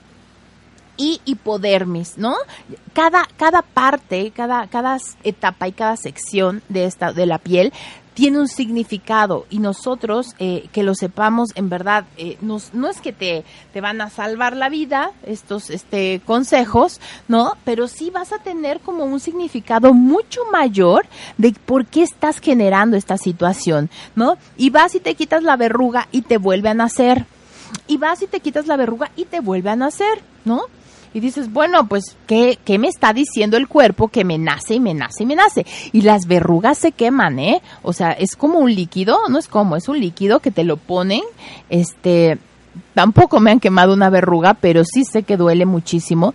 [SPEAKER 2] y hipodermis, ¿no? Cada, cada parte, cada, cada etapa y cada sección de esta, de la piel tiene un significado y nosotros eh, que lo sepamos en verdad eh, nos, no es que te, te van a salvar la vida estos este consejos no pero sí vas a tener como un significado mucho mayor de por qué estás generando esta situación no y vas y te quitas la verruga y te vuelve a nacer. Y vas y te quitas la verruga y te vuelve a nacer no y dices, bueno, pues, ¿qué, ¿qué me está diciendo el cuerpo que me nace y me nace y me nace? Y las verrugas se queman, ¿eh? O sea, es como un líquido, no es como, es un líquido que te lo ponen, este, tampoco me han quemado una verruga, pero sí sé que duele muchísimo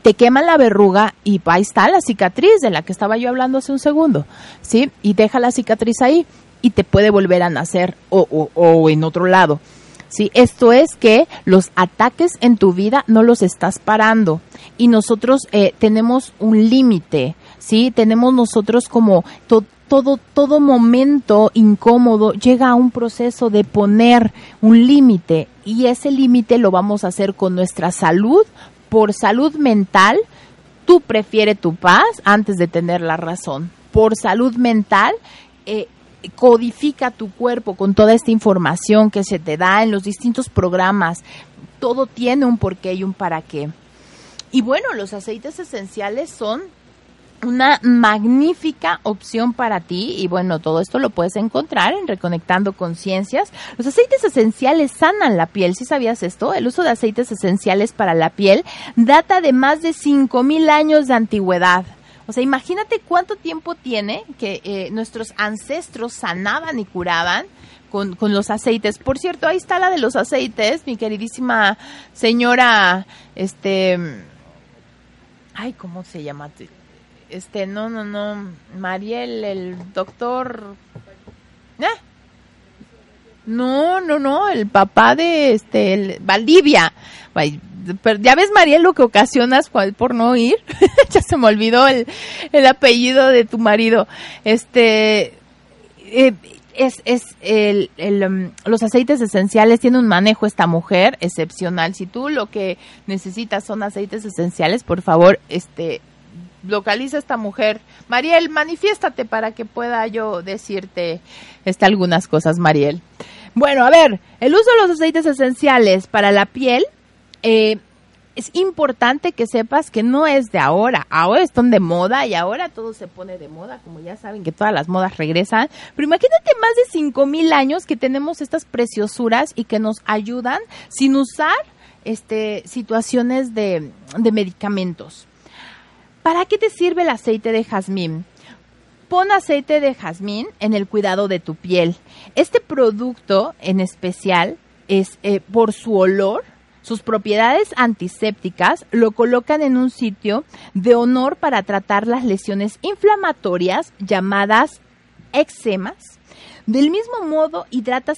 [SPEAKER 2] te queman la verruga y ahí está la cicatriz de la que estaba yo hablando hace un segundo, ¿sí? Y deja la cicatriz ahí y te puede volver a nacer o, o, o en otro lado. ¿Sí? Esto es que los ataques en tu vida no los estás parando y nosotros eh, tenemos un límite, ¿sí? Tenemos nosotros como todo, todo momento incómodo llega a un proceso de poner un límite y ese límite lo vamos a hacer con nuestra salud, por salud mental, tú prefieres tu paz antes de tener la razón. Por salud mental, eh, codifica tu cuerpo con toda esta información que se te da en los distintos programas. Todo tiene un porqué y un para qué. Y bueno, los aceites esenciales son una magnífica opción para ti y bueno, todo esto lo puedes encontrar en Reconectando Conciencias. Los aceites esenciales sanan la piel, ¿sí sabías esto? El uso de aceites esenciales para la piel data de más de 5.000 años de antigüedad. O sea, imagínate cuánto tiempo tiene que eh, nuestros ancestros sanaban y curaban con, los aceites. Por cierto, ahí está la de los aceites, mi queridísima señora, este, ay, ¿cómo se llama? Este, no, no, no, Mariel, el doctor, ¿eh? No, no, no, el papá de este, el, Valdivia ya ves, Mariel, lo que ocasionas por no ir. ya se me olvidó el, el, apellido de tu marido. Este, eh, es, es el, el, um, los aceites esenciales tiene un manejo esta mujer excepcional. Si tú lo que necesitas son aceites esenciales, por favor, este, localiza a esta mujer. Mariel, manifiéstate para que pueda yo decirte este, algunas cosas, Mariel. Bueno, a ver, el uso de los aceites esenciales para la piel eh, es importante que sepas que no es de ahora, ahora están de moda y ahora todo se pone de moda, como ya saben que todas las modas regresan, pero imagínate más de cinco mil años que tenemos estas preciosuras y que nos ayudan sin usar este, situaciones de, de medicamentos. ¿Para qué te sirve el aceite de jazmín? Pon aceite de jazmín en el cuidado de tu piel. Este producto en especial es eh, por su olor, sus propiedades antisépticas lo colocan en un sitio de honor para tratar las lesiones inflamatorias llamadas eczemas. Del mismo modo, hidrata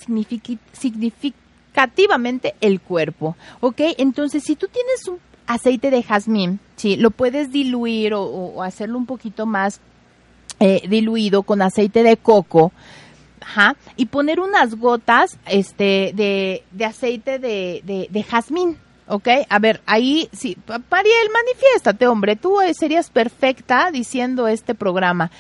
[SPEAKER 2] significativamente el cuerpo. ¿Ok? Entonces, si tú tienes un aceite de jazmín, sí, lo puedes diluir o, hacerlo un poquito más eh, diluido con aceite de coco Y poner unas gotas este, de, de aceite de, de, de jazmín. ¿ok? A ver, ahí sí, Mariel, manifiéstate, hombre, tú eh, serías perfecta diciendo este programa.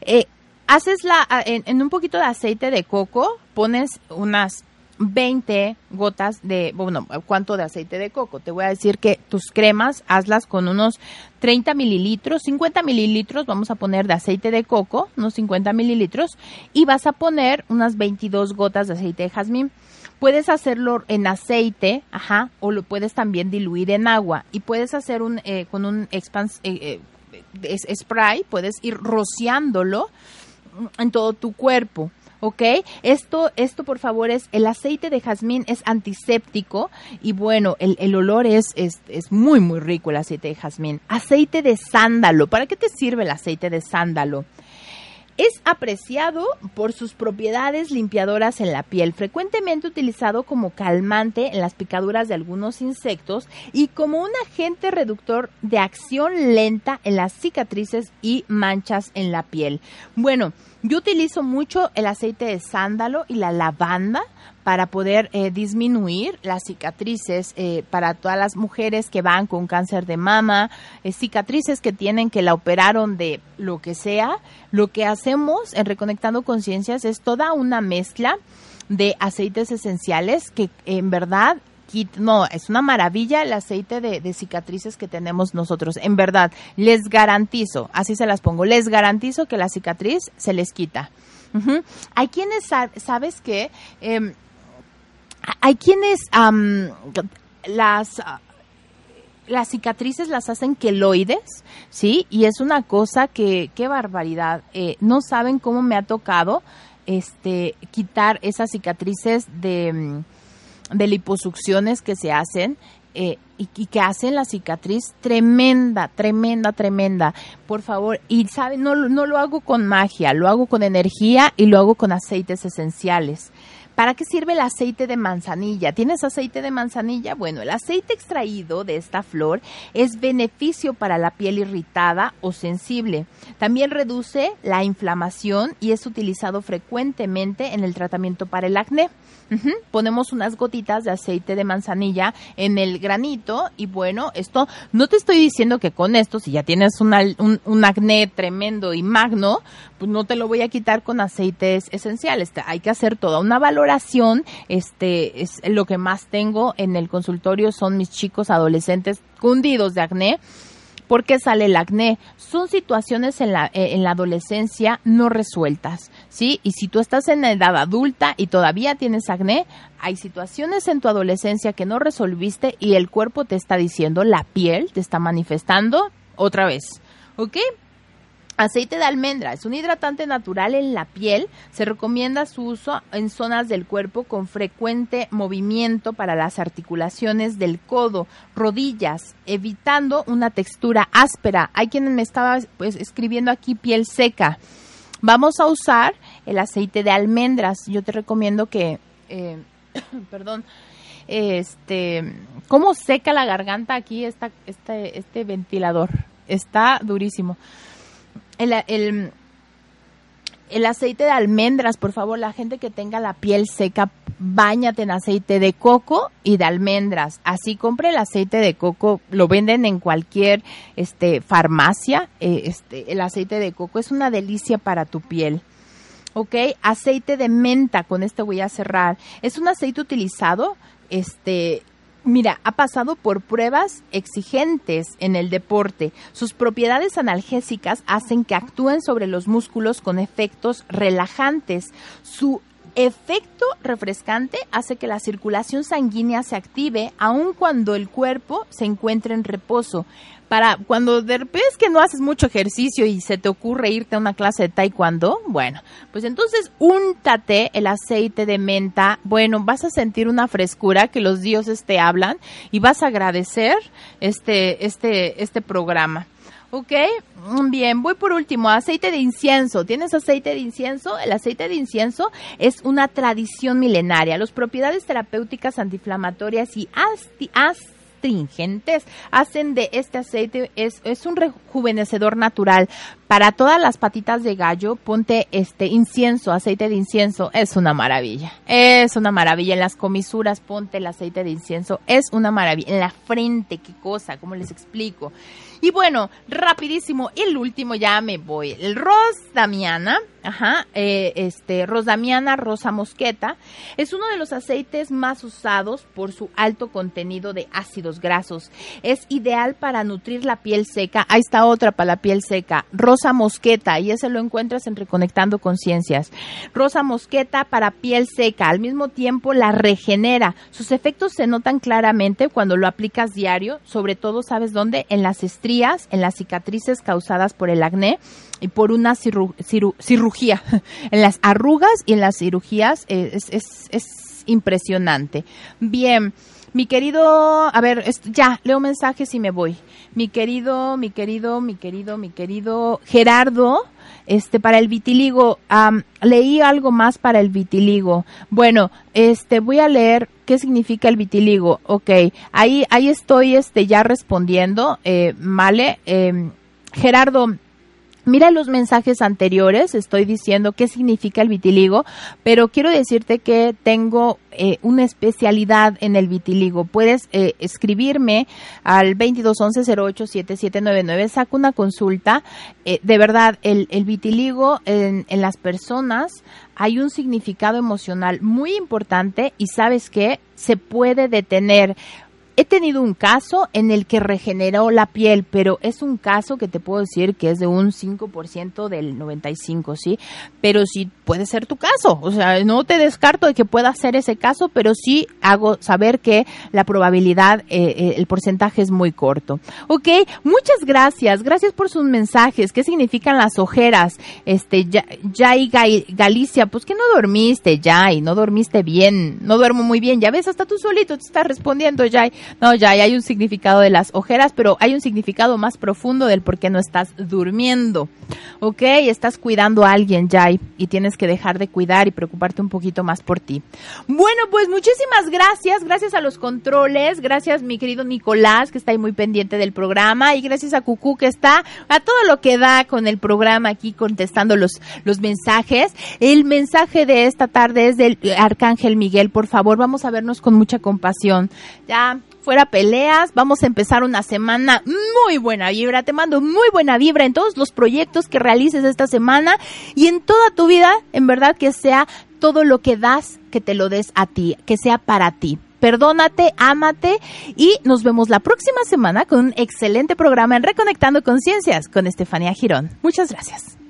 [SPEAKER 2] Eh, haces la, en, un poquito de aceite de coco, pones unas 20 gotas de, bueno, ¿cuánto de aceite de coco? Te voy a decir que tus cremas, hazlas con unos 30 mililitros, 50 mililitros, vamos a poner de aceite de coco, unos 50 mililitros, y vas a poner unas 22 gotas de aceite de jazmín. Puedes hacerlo en aceite, ajá, o lo puedes también diluir en agua, y puedes hacer un, eh, con un expans, eh, eh, spray, puedes ir rociándolo en todo tu cuerpo. ¿Ok? Esto, esto por favor es, el aceite de jazmín es antiséptico y bueno, el, el olor es, es, es, muy, muy rico el aceite de jazmín. Aceite de sándalo, ¿para qué te sirve el aceite de sándalo? Es apreciado por sus propiedades limpiadoras en la piel, frecuentemente utilizado como calmante en las picaduras de algunos insectos y como un agente reductor de acción lenta en las cicatrices y manchas en la piel. Bueno, yo utilizo mucho el aceite de sándalo y la lavanda para poder eh, disminuir las cicatrices eh, para todas las mujeres que van con cáncer de mama, eh, cicatrices que tienen que la operaron de lo que sea. Lo que hacemos en Reconectando Conciencias es toda una mezcla de aceites esenciales que en verdad no, es una maravilla el aceite de, cicatrices que tenemos nosotros. En verdad, les garantizo, así se las pongo, les garantizo que la cicatriz se les quita. Hay quienes, ¿sabes qué? Em, hay quienes las las cicatrices las hacen queloides, ¿sí? Y es una cosa que, qué barbaridad. Eh, no saben cómo me ha tocado este quitar esas cicatrices de, de liposucciones que se hacen eh, y, que hacen la cicatriz tremenda, tremenda, tremenda. Por favor, y saben, no, no lo hago con magia, lo hago con energía y lo hago con aceites esenciales. ¿Para qué sirve el aceite de manzanilla? ¿Tienes aceite de manzanilla? Bueno, el aceite extraído de esta flor es beneficio para la piel irritada o sensible. También reduce la inflamación y es utilizado frecuentemente en el tratamiento para el acné. Ponemos unas gotitas de aceite de manzanilla en el granito y bueno, esto no te estoy diciendo que con esto, si ya tienes un, un, acné tremendo y magno, pues no te lo voy a quitar con aceites esenciales. Hay que hacer toda una valoración. Este es lo que más tengo en el consultorio son mis chicos adolescentes cundidos de acné ¿Por qué sale el acné? Son situaciones en la, eh, en la adolescencia no resueltas, ¿sí? Y si tú estás en edad adulta y todavía tienes acné, hay situaciones en tu adolescencia que no resolviste y el cuerpo te está diciendo, la piel te está manifestando otra vez, ¿ok? Aceite de almendra es un hidratante natural en la piel. Se recomienda su uso en zonas del cuerpo con frecuente movimiento para las articulaciones del codo, rodillas, evitando una textura áspera. Hay quien me estaba pues, escribiendo aquí piel seca. Vamos a usar el aceite de almendras. Yo te recomiendo que, eh, perdón, este, cómo seca la garganta aquí esta, este, este ventilador. Está durísimo el, el, aceite de almendras, por favor, la gente que tenga la piel seca, bañate en aceite de coco y de almendras. Así compre el aceite de coco, lo venden en cualquier este, farmacia. Eh, este, el aceite de coco es una delicia para tu piel. ¿Ok? Aceite de menta, con este voy a cerrar. Es un aceite utilizado este, Mira, ha pasado por pruebas exigentes en el deporte. Sus propiedades analgésicas hacen que actúen sobre los músculos con efectos relajantes. Su efecto refrescante hace que la circulación sanguínea se active aun cuando el cuerpo se encuentre en reposo para cuando de repente que no haces mucho ejercicio y se te ocurre irte a una clase de taekwondo, bueno, pues entonces úntate el aceite de menta, bueno, vas a sentir una frescura que los dioses te hablan y vas a agradecer este, este, este programa. ¿Ok? Bien, voy por último, aceite de incienso. ¿Tienes aceite de incienso? El aceite de incienso es una tradición milenaria. Las propiedades terapéuticas antiinflamatorias y hacen de este aceite, es, es un rejuvenecedor natural. Para todas las patitas de gallo, ponte este incienso, aceite de incienso, es una maravilla. Es una maravilla. En las comisuras, ponte el aceite de incienso, es una maravilla. En la frente, qué cosa, ¿cómo les explico? Y bueno, rapidísimo, el último ya me voy. El Ros Damiana, ajá, eh, este, Ros Damiana Rosa Mosqueta, es uno de los aceites más usados por su alto contenido de ácidos grasos. Es ideal para nutrir la piel seca. Ahí está otra para la piel seca. Rosa Mosqueta, y ese lo encuentras en Reconectando Conciencias. Rosa Mosqueta para piel seca, al mismo tiempo la regenera. Sus efectos se notan claramente cuando lo aplicas diario, sobre todo, ¿sabes dónde? En las estrellas en las cicatrices causadas por el acné y por una cirugía. en las arrugas y en las cirugías eh, es impresionante. Bien. Mi querido, a ver, ya, leo mensajes y me voy. Mi querido, mi querido, mi querido, mi querido Gerardo, este, para el vitiligo, leí algo más para el vitiligo. Bueno, este, voy a leer qué significa el vitiligo. Ok, ahí, ahí estoy, este, ya respondiendo, eh, vale. Em, Gerardo, Mira los mensajes anteriores, estoy diciendo qué significa el vitiligo, pero quiero decirte que tengo eh, una especialidad en el vitiligo. Puedes eh, escribirme al 2211-087799, saco una consulta. Eh, de verdad, el, el vitiligo en, en las personas hay un significado emocional muy importante y sabes que se puede detener He tenido un caso en el que regeneró la piel, pero es un caso que te puedo decir que es de un 5% del 95, ¿sí? Pero sí puede ser tu caso. O sea, no te descarto de que pueda ser ese caso, pero sí hago saber que la probabilidad, eh, eh, el porcentaje es muy corto. Ok, muchas gracias. Gracias por sus mensajes. ¿Qué significan las ojeras? Este, Jai Galicia, pues que no dormiste, Jai, no dormiste bien, no duermo muy bien. Ya ves, hasta tú solito te estás respondiendo, Jai. No, ya hay un significado de las ojeras, pero hay un significado más profundo del por qué no estás durmiendo. ¿Ok? Estás cuidando a alguien, Jai, y tienes que dejar de cuidar y preocuparte un poquito más por ti. Bueno, pues muchísimas gracias. Gracias a los controles. Gracias, mi querido Nicolás, que está ahí muy pendiente del programa. Y gracias a Cucú, que está a todo lo que da con el programa aquí contestando los, los mensajes. El mensaje de esta tarde es del Arcángel Miguel. Por favor, vamos a vernos con mucha compasión. Ya fuera peleas, vamos a empezar una semana muy buena vibra, te mando muy buena vibra en todos los proyectos que realices esta semana y en toda tu vida, en verdad que sea todo lo que das, que te lo des a ti, que sea para ti. Perdónate, ámate y nos vemos la próxima semana con un excelente programa en Reconectando Conciencias con Estefanía Girón. Muchas gracias.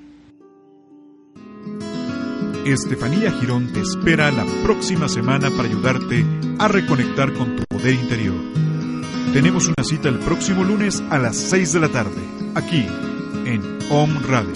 [SPEAKER 1] Estefanía Girón te espera la próxima semana para ayudarte a reconectar con tu poder interior. Tenemos una cita el próximo lunes a las 6 de la tarde, aquí en Om Radio.